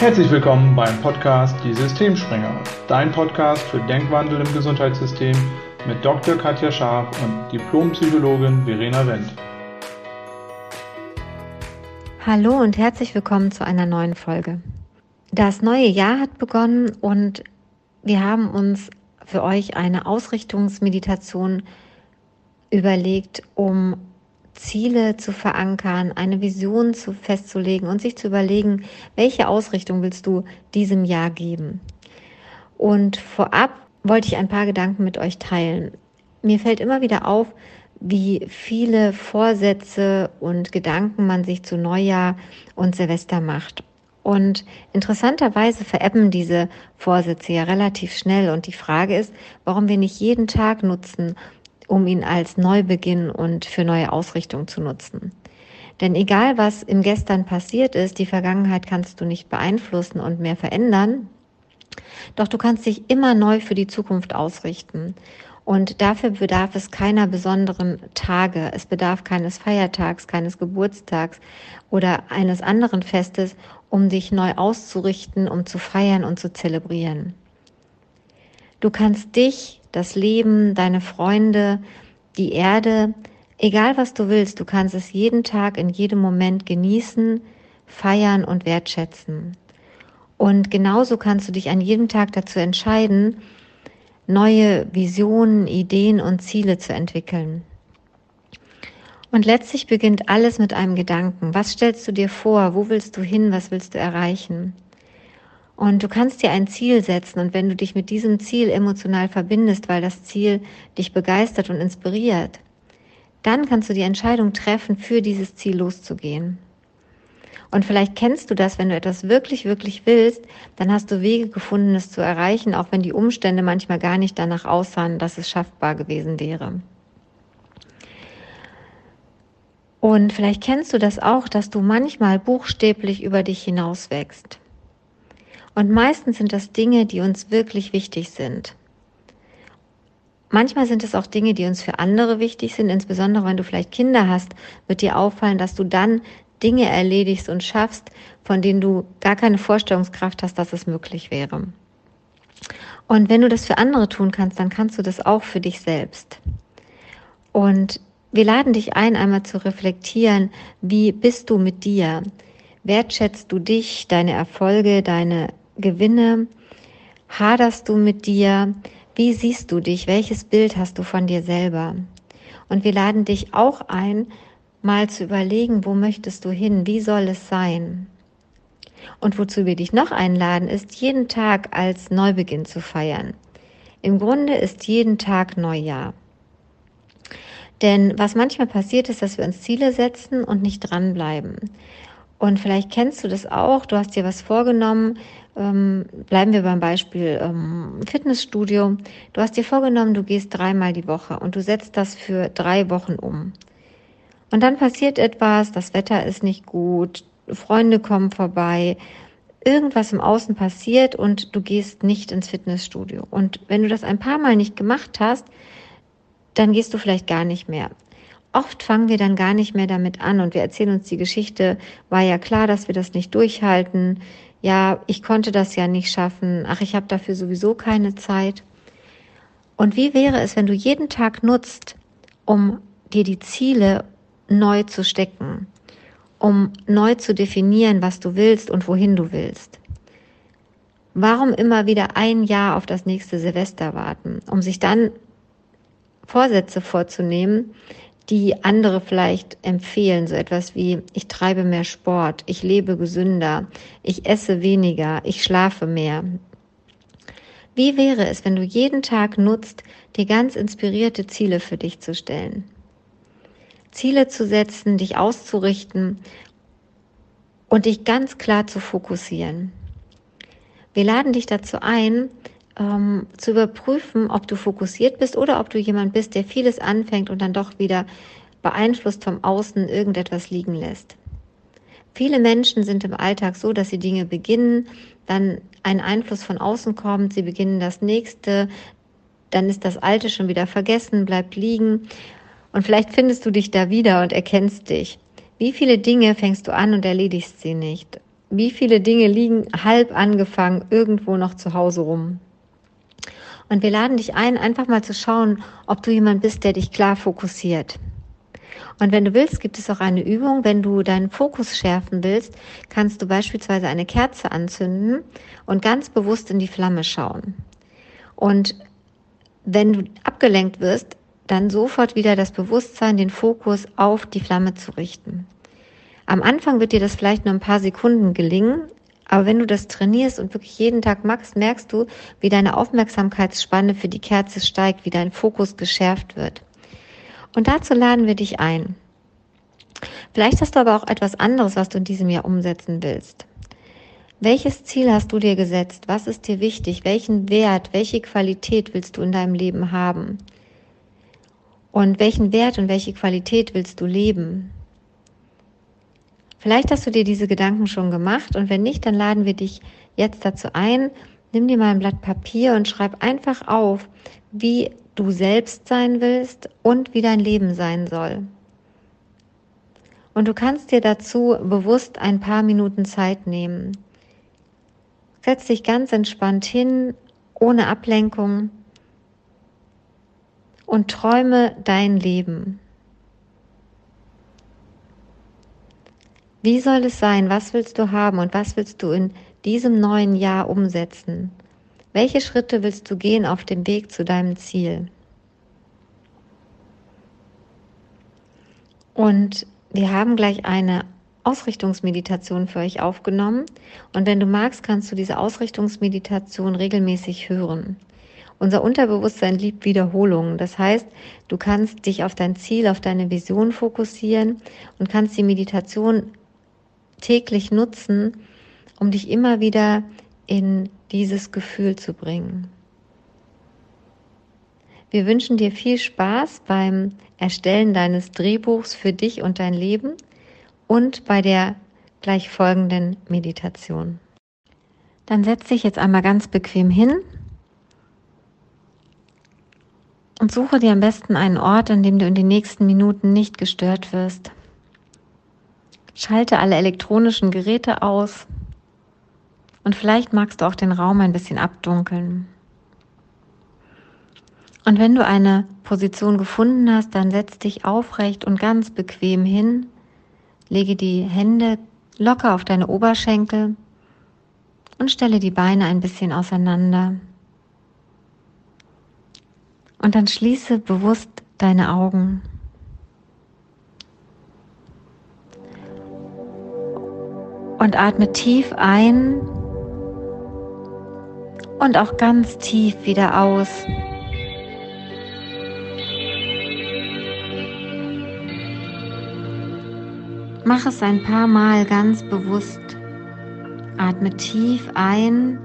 Herzlich willkommen beim Podcast Die Systemspringer, dein Podcast für Denkwandel im Gesundheitssystem mit Dr. Katja Scharf und Diplompsychologin Verena Wendt. Hallo und herzlich willkommen zu einer neuen Folge. Das neue Jahr hat begonnen und wir haben uns für euch eine Ausrichtungsmeditation überlegt, um Ziele zu verankern, eine Vision zu festzulegen und sich zu überlegen, welche Ausrichtung willst du diesem Jahr geben. Und vorab wollte ich ein paar Gedanken mit euch teilen. Mir fällt immer wieder auf, wie viele Vorsätze und Gedanken man sich zu Neujahr und Silvester macht. Und interessanterweise verebben diese Vorsätze ja relativ schnell. Und die Frage ist, warum wir nicht jeden Tag nutzen, um ihn als Neubeginn und für neue Ausrichtung zu nutzen. Denn egal was im Gestern passiert ist, die Vergangenheit kannst du nicht beeinflussen und mehr verändern. Doch du kannst dich immer neu für die Zukunft ausrichten. Und dafür bedarf es keiner besonderen Tage. Es bedarf keines Feiertags, keines Geburtstags oder eines anderen Festes, um dich neu auszurichten, um zu feiern und zu zelebrieren. Du kannst dich das Leben, deine Freunde, die Erde, egal was du willst, du kannst es jeden Tag, in jedem Moment genießen, feiern und wertschätzen. Und genauso kannst du dich an jedem Tag dazu entscheiden, neue Visionen, Ideen und Ziele zu entwickeln. Und letztlich beginnt alles mit einem Gedanken. Was stellst du dir vor? Wo willst du hin? Was willst du erreichen? Und du kannst dir ein Ziel setzen und wenn du dich mit diesem Ziel emotional verbindest, weil das Ziel dich begeistert und inspiriert, dann kannst du die Entscheidung treffen, für dieses Ziel loszugehen. Und vielleicht kennst du das, wenn du etwas wirklich, wirklich willst, dann hast du Wege gefunden, es zu erreichen, auch wenn die Umstände manchmal gar nicht danach aussahen, dass es schaffbar gewesen wäre. Und vielleicht kennst du das auch, dass du manchmal buchstäblich über dich hinaus wächst. Und meistens sind das Dinge, die uns wirklich wichtig sind. Manchmal sind es auch Dinge, die uns für andere wichtig sind, insbesondere wenn du vielleicht Kinder hast, wird dir auffallen, dass du dann Dinge erledigst und schaffst, von denen du gar keine Vorstellungskraft hast, dass es möglich wäre. Und wenn du das für andere tun kannst, dann kannst du das auch für dich selbst. Und wir laden dich ein, einmal zu reflektieren, wie bist du mit dir? Wertschätzt du dich, deine Erfolge, deine Gewinne? Haderst du mit dir? Wie siehst du dich? Welches Bild hast du von dir selber? Und wir laden dich auch ein, mal zu überlegen, wo möchtest du hin? Wie soll es sein? Und wozu wir dich noch einladen, ist jeden Tag als Neubeginn zu feiern. Im Grunde ist jeden Tag Neujahr. Denn was manchmal passiert ist, dass wir uns Ziele setzen und nicht dranbleiben. Und vielleicht kennst du das auch, du hast dir was vorgenommen, ähm, bleiben wir beim Beispiel ähm, Fitnessstudio. Du hast dir vorgenommen, du gehst dreimal die Woche und du setzt das für drei Wochen um. Und dann passiert etwas, das Wetter ist nicht gut, Freunde kommen vorbei, irgendwas im Außen passiert und du gehst nicht ins Fitnessstudio. Und wenn du das ein paar Mal nicht gemacht hast, dann gehst du vielleicht gar nicht mehr. Oft fangen wir dann gar nicht mehr damit an und wir erzählen uns die Geschichte, war ja klar, dass wir das nicht durchhalten, ja, ich konnte das ja nicht schaffen, ach, ich habe dafür sowieso keine Zeit. Und wie wäre es, wenn du jeden Tag nutzt, um dir die Ziele neu zu stecken, um neu zu definieren, was du willst und wohin du willst? Warum immer wieder ein Jahr auf das nächste Silvester warten, um sich dann Vorsätze vorzunehmen, die andere vielleicht empfehlen, so etwas wie ich treibe mehr Sport, ich lebe gesünder, ich esse weniger, ich schlafe mehr. Wie wäre es, wenn du jeden Tag nutzt, dir ganz inspirierte Ziele für dich zu stellen? Ziele zu setzen, dich auszurichten und dich ganz klar zu fokussieren. Wir laden dich dazu ein, ähm, zu überprüfen, ob du fokussiert bist oder ob du jemand bist, der vieles anfängt und dann doch wieder beeinflusst vom Außen irgendetwas liegen lässt. Viele Menschen sind im Alltag so, dass sie Dinge beginnen, dann ein Einfluss von außen kommt, sie beginnen das nächste, dann ist das Alte schon wieder vergessen, bleibt liegen und vielleicht findest du dich da wieder und erkennst dich. Wie viele Dinge fängst du an und erledigst sie nicht? wie viele Dinge liegen halb angefangen irgendwo noch zu Hause rum. Und wir laden dich ein, einfach mal zu schauen, ob du jemand bist, der dich klar fokussiert. Und wenn du willst, gibt es auch eine Übung. Wenn du deinen Fokus schärfen willst, kannst du beispielsweise eine Kerze anzünden und ganz bewusst in die Flamme schauen. Und wenn du abgelenkt wirst, dann sofort wieder das Bewusstsein, den Fokus auf die Flamme zu richten. Am Anfang wird dir das vielleicht nur ein paar Sekunden gelingen, aber wenn du das trainierst und wirklich jeden Tag machst, merkst du, wie deine Aufmerksamkeitsspanne für die Kerze steigt, wie dein Fokus geschärft wird. Und dazu laden wir dich ein. Vielleicht hast du aber auch etwas anderes, was du in diesem Jahr umsetzen willst. Welches Ziel hast du dir gesetzt? Was ist dir wichtig? Welchen Wert, welche Qualität willst du in deinem Leben haben? Und welchen Wert und welche Qualität willst du leben? Vielleicht hast du dir diese Gedanken schon gemacht und wenn nicht, dann laden wir dich jetzt dazu ein, nimm dir mal ein Blatt Papier und schreib einfach auf, wie du selbst sein willst und wie dein Leben sein soll. Und du kannst dir dazu bewusst ein paar Minuten Zeit nehmen. Setz dich ganz entspannt hin, ohne Ablenkung und träume dein Leben. Wie soll es sein? Was willst du haben und was willst du in diesem neuen Jahr umsetzen? Welche Schritte willst du gehen auf dem Weg zu deinem Ziel? Und wir haben gleich eine Ausrichtungsmeditation für euch aufgenommen. Und wenn du magst, kannst du diese Ausrichtungsmeditation regelmäßig hören. Unser Unterbewusstsein liebt Wiederholungen. Das heißt, du kannst dich auf dein Ziel, auf deine Vision fokussieren und kannst die Meditation täglich nutzen, um dich immer wieder in dieses Gefühl zu bringen. Wir wünschen dir viel Spaß beim Erstellen deines Drehbuchs für dich und dein Leben und bei der gleich folgenden Meditation. Dann setz dich jetzt einmal ganz bequem hin und suche dir am besten einen Ort, an dem du in den nächsten Minuten nicht gestört wirst. Schalte alle elektronischen Geräte aus und vielleicht magst du auch den Raum ein bisschen abdunkeln. Und wenn du eine Position gefunden hast, dann setz dich aufrecht und ganz bequem hin, lege die Hände locker auf deine Oberschenkel und stelle die Beine ein bisschen auseinander. Und dann schließe bewusst deine Augen. Und atme tief ein und auch ganz tief wieder aus. Mach es ein paar Mal ganz bewusst. Atme tief ein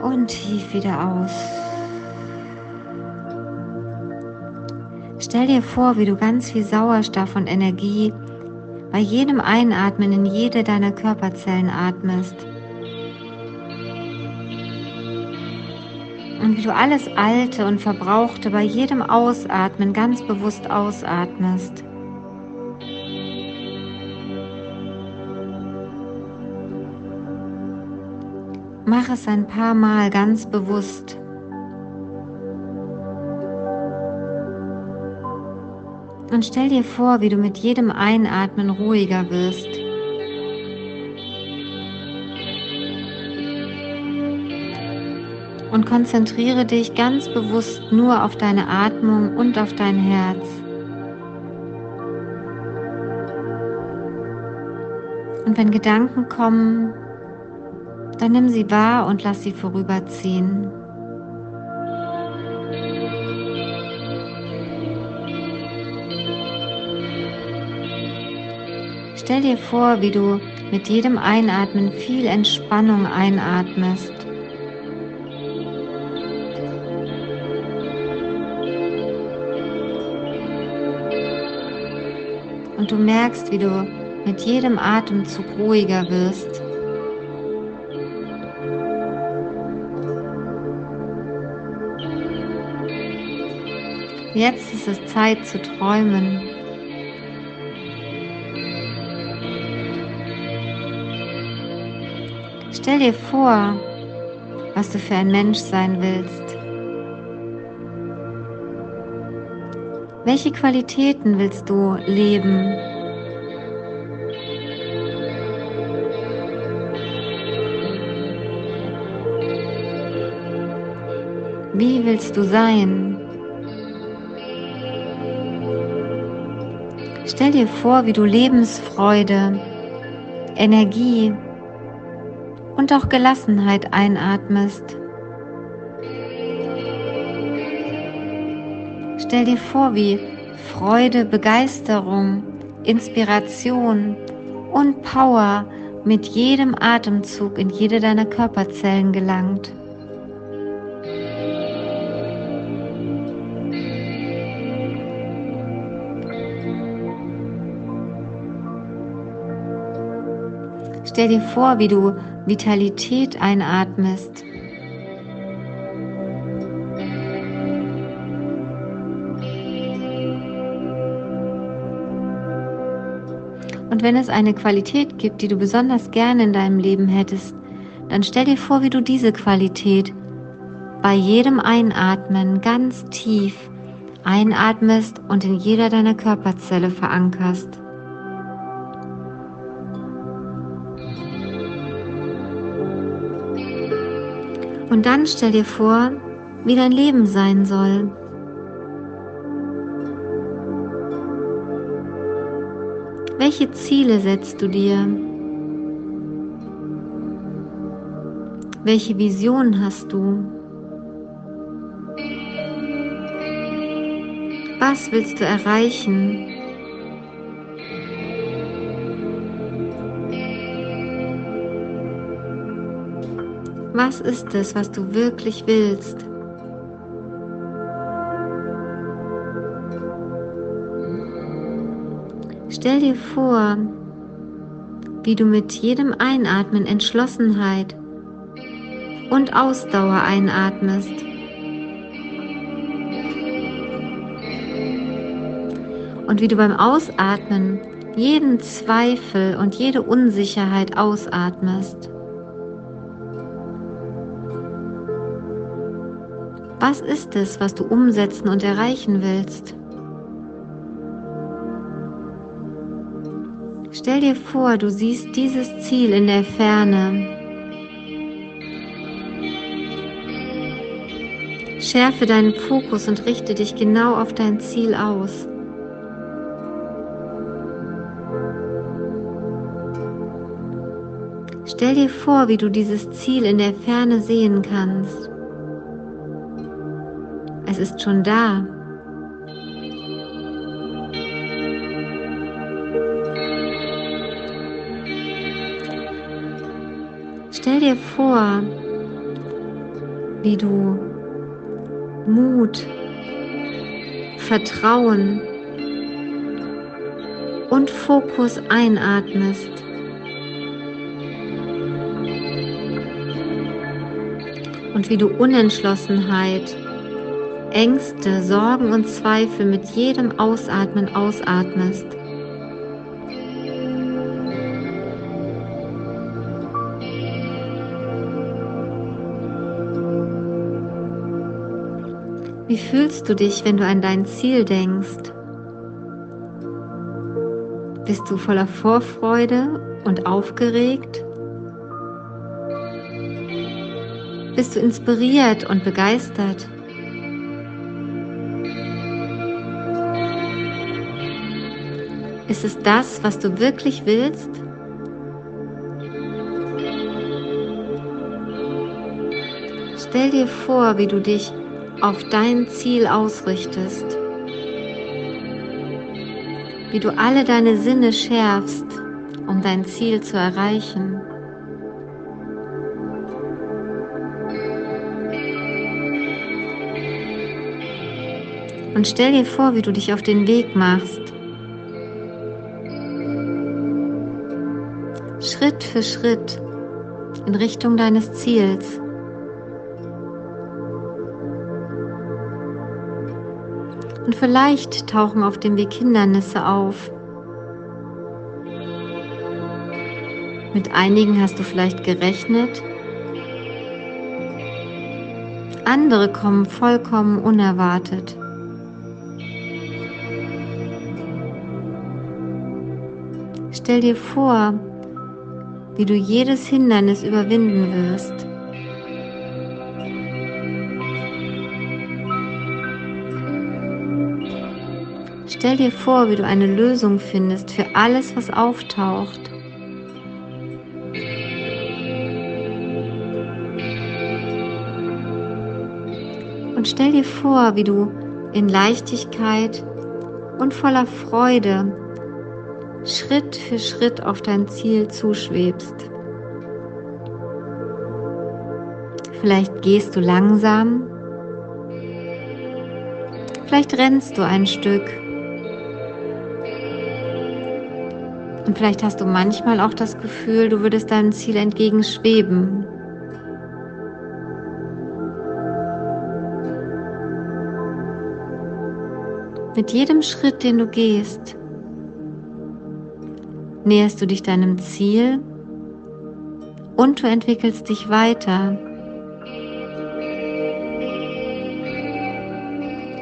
und tief wieder aus. Stell dir vor, wie du ganz viel Sauerstoff und Energie bei jedem Einatmen in jede deiner Körperzellen atmest. Und wie du alles Alte und Verbrauchte bei jedem Ausatmen ganz bewusst ausatmest. Mach es ein paar Mal ganz bewusst. Und stell dir vor, wie du mit jedem Einatmen ruhiger wirst. Und konzentriere dich ganz bewusst nur auf deine Atmung und auf dein Herz. Und wenn Gedanken kommen, dann nimm sie wahr und lass sie vorüberziehen. Stell dir vor, wie du mit jedem Einatmen viel Entspannung einatmest. Und du merkst, wie du mit jedem Atemzug ruhiger wirst. Jetzt ist es Zeit zu träumen. Stell dir vor, was du für ein Mensch sein willst. Welche Qualitäten willst du leben? Wie willst du sein? Stell dir vor, wie du Lebensfreude, Energie und auch Gelassenheit einatmest. Stell dir vor, wie Freude, Begeisterung, Inspiration und Power mit jedem Atemzug in jede deiner Körperzellen gelangt. Stell dir vor, wie du Vitalität einatmest. Und wenn es eine Qualität gibt, die du besonders gerne in deinem Leben hättest, dann stell dir vor, wie du diese Qualität bei jedem Einatmen ganz tief einatmest und in jeder deiner Körperzelle verankerst. Und dann stell dir vor, wie dein Leben sein soll. Welche Ziele setzt du dir? Welche Vision hast du? Was willst du erreichen? Was ist es, was du wirklich willst? Stell dir vor, wie du mit jedem Einatmen Entschlossenheit und Ausdauer einatmest. Und wie du beim Ausatmen jeden Zweifel und jede Unsicherheit ausatmest. Was ist es, was du umsetzen und erreichen willst? Stell dir vor, du siehst dieses Ziel in der Ferne. Schärfe deinen Fokus und richte dich genau auf dein Ziel aus. Stell dir vor, wie du dieses Ziel in der Ferne sehen kannst. Es ist schon da. Stell dir vor, wie du Mut, Vertrauen und Fokus einatmest. Und wie du Unentschlossenheit Ängste, Sorgen und Zweifel mit jedem Ausatmen ausatmest. Wie fühlst du dich, wenn du an dein Ziel denkst? Bist du voller Vorfreude und aufgeregt? Bist du inspiriert und begeistert? Ist es das, was du wirklich willst? Stell dir vor, wie du dich auf dein Ziel ausrichtest, wie du alle deine Sinne schärfst, um dein Ziel zu erreichen. Und stell dir vor, wie du dich auf den Weg machst, für Schritt in Richtung deines Ziels. Und vielleicht tauchen auf dem Weg Hindernisse auf. Mit einigen hast du vielleicht gerechnet. Andere kommen vollkommen unerwartet. Stell dir vor, wie du jedes Hindernis überwinden wirst. Stell dir vor, wie du eine Lösung findest für alles, was auftaucht. Und stell dir vor, wie du in Leichtigkeit und voller Freude Schritt für Schritt auf dein Ziel zuschwebst. Vielleicht gehst du langsam, vielleicht rennst du ein Stück und vielleicht hast du manchmal auch das Gefühl, du würdest deinem Ziel entgegenschweben. Mit jedem Schritt, den du gehst, näherst du dich deinem Ziel und du entwickelst dich weiter.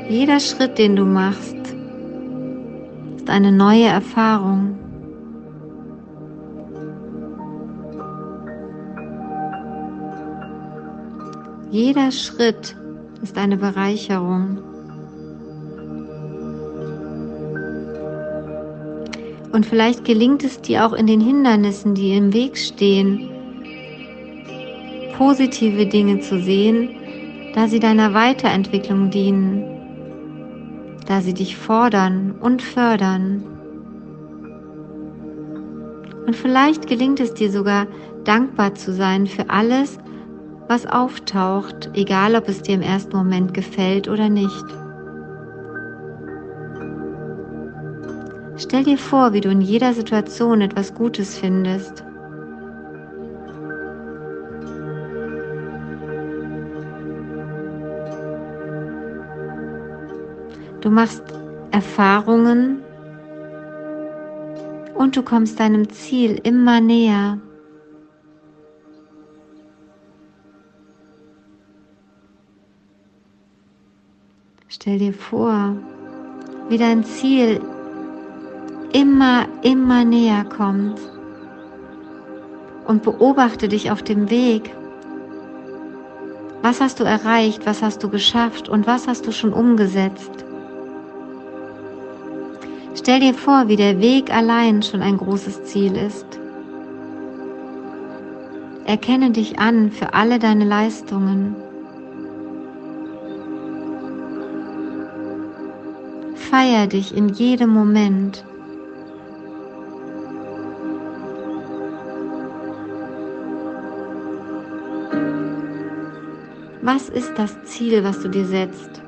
Jeder Schritt, den du machst, ist eine neue Erfahrung. Jeder Schritt ist eine Bereicherung. Und vielleicht gelingt es dir auch in den Hindernissen, die im Weg stehen, positive Dinge zu sehen, da sie deiner Weiterentwicklung dienen, da sie dich fordern und fördern. Und vielleicht gelingt es dir sogar, dankbar zu sein für alles, was auftaucht, egal ob es dir im ersten Moment gefällt oder nicht. Stell dir vor, wie du in jeder Situation etwas Gutes findest. Du machst Erfahrungen und du kommst deinem Ziel immer näher. Stell dir vor, wie dein Ziel immer, immer näher kommt. Und beobachte dich auf dem Weg. Was hast du erreicht? Was hast du geschafft? Und was hast du schon umgesetzt? Stell dir vor, wie der Weg allein schon ein großes Ziel ist. Erkenne dich an für alle deine Leistungen. Feier dich in jedem Moment. Was ist das Ziel, was du dir setzt?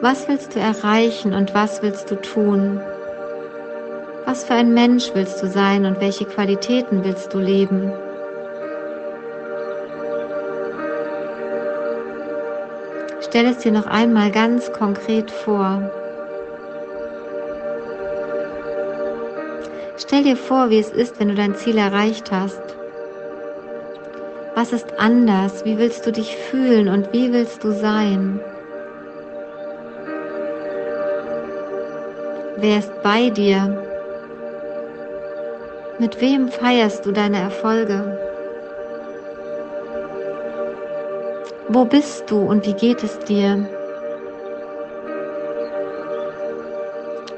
Was willst du erreichen und was willst du tun? Was für ein Mensch willst du sein und welche Qualitäten willst du leben? Stell es dir noch einmal ganz konkret vor. Stell dir vor, wie es ist, wenn du dein Ziel erreicht hast. Was ist anders? Wie willst du dich fühlen und wie willst du sein? Wer ist bei dir? Mit wem feierst du deine Erfolge? Wo bist du und wie geht es dir?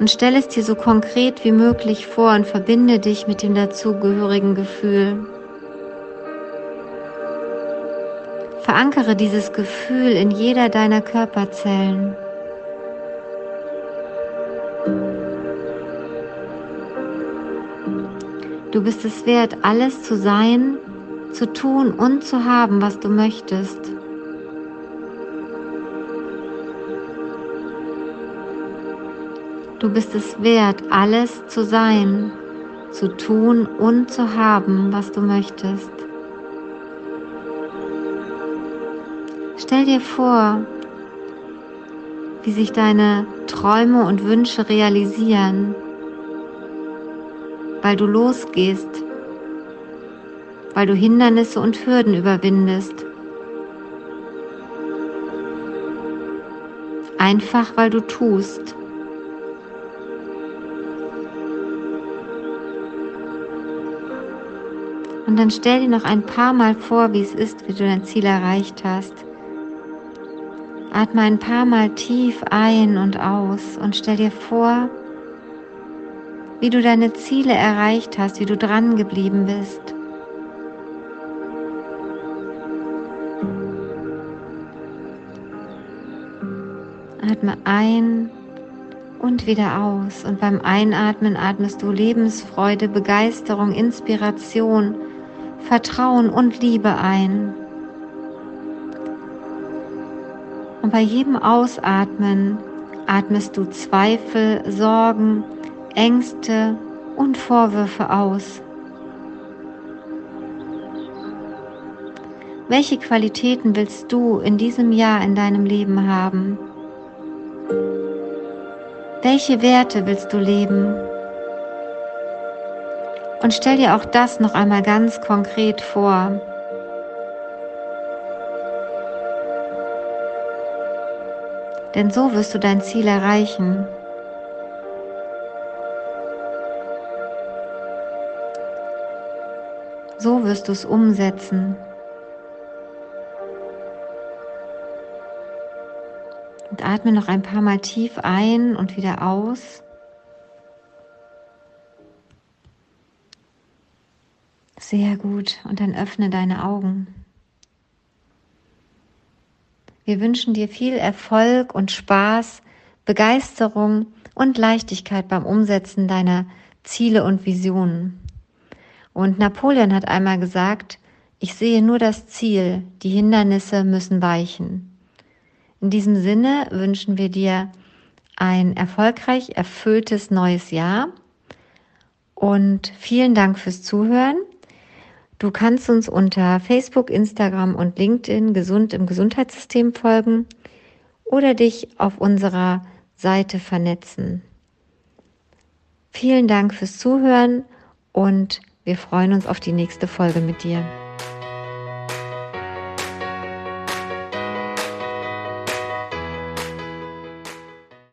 Und stell es dir so konkret wie möglich vor und verbinde dich mit dem dazugehörigen Gefühl. Verankere dieses Gefühl in jeder deiner Körperzellen. Du bist es wert, alles zu sein, zu tun und zu haben, was du möchtest. Du bist es wert, alles zu sein, zu tun und zu haben, was du möchtest. Stell dir vor, wie sich deine Träume und Wünsche realisieren. weil du losgehst, weil du Hindernisse und Hürden überwindest. Einfach weil du tust. Und dann stell dir noch ein paar Mal vor, wie es ist, wie du dein Ziel erreicht hast. Atme ein paar Mal tief ein und aus und stell dir vor, wie du deine Ziele erreicht hast, wie du dran geblieben bist. Atme ein und wieder aus. Und beim Einatmen atmest du Lebensfreude, Begeisterung, Inspiration, Vertrauen und Liebe ein. Bei jedem Ausatmen atmest du Zweifel, Sorgen, Ängste und Vorwürfe aus. Welche Qualitäten willst du in diesem Jahr in deinem Leben haben? Welche Werte willst du leben? Und stell dir auch das noch einmal ganz konkret vor. Denn so wirst du dein Ziel erreichen. So wirst du es umsetzen. Und atme noch ein paar Mal tief ein und wieder aus. Sehr gut. Und dann öffne deine Augen. Wir wünschen dir viel Erfolg und Spaß, Begeisterung und Leichtigkeit beim Umsetzen deiner Ziele und Visionen. Und Napoleon hat einmal gesagt, ich sehe nur das Ziel, die Hindernisse müssen weichen. In diesem Sinne wünschen wir dir ein erfolgreich erfülltes neues Jahr und vielen Dank fürs Zuhören. Du kannst uns unter Facebook, Instagram und LinkedIn gesund im Gesundheitssystem folgen oder dich auf unserer Seite vernetzen. Vielen Dank fürs Zuhören und wir freuen uns auf die nächste Folge mit dir.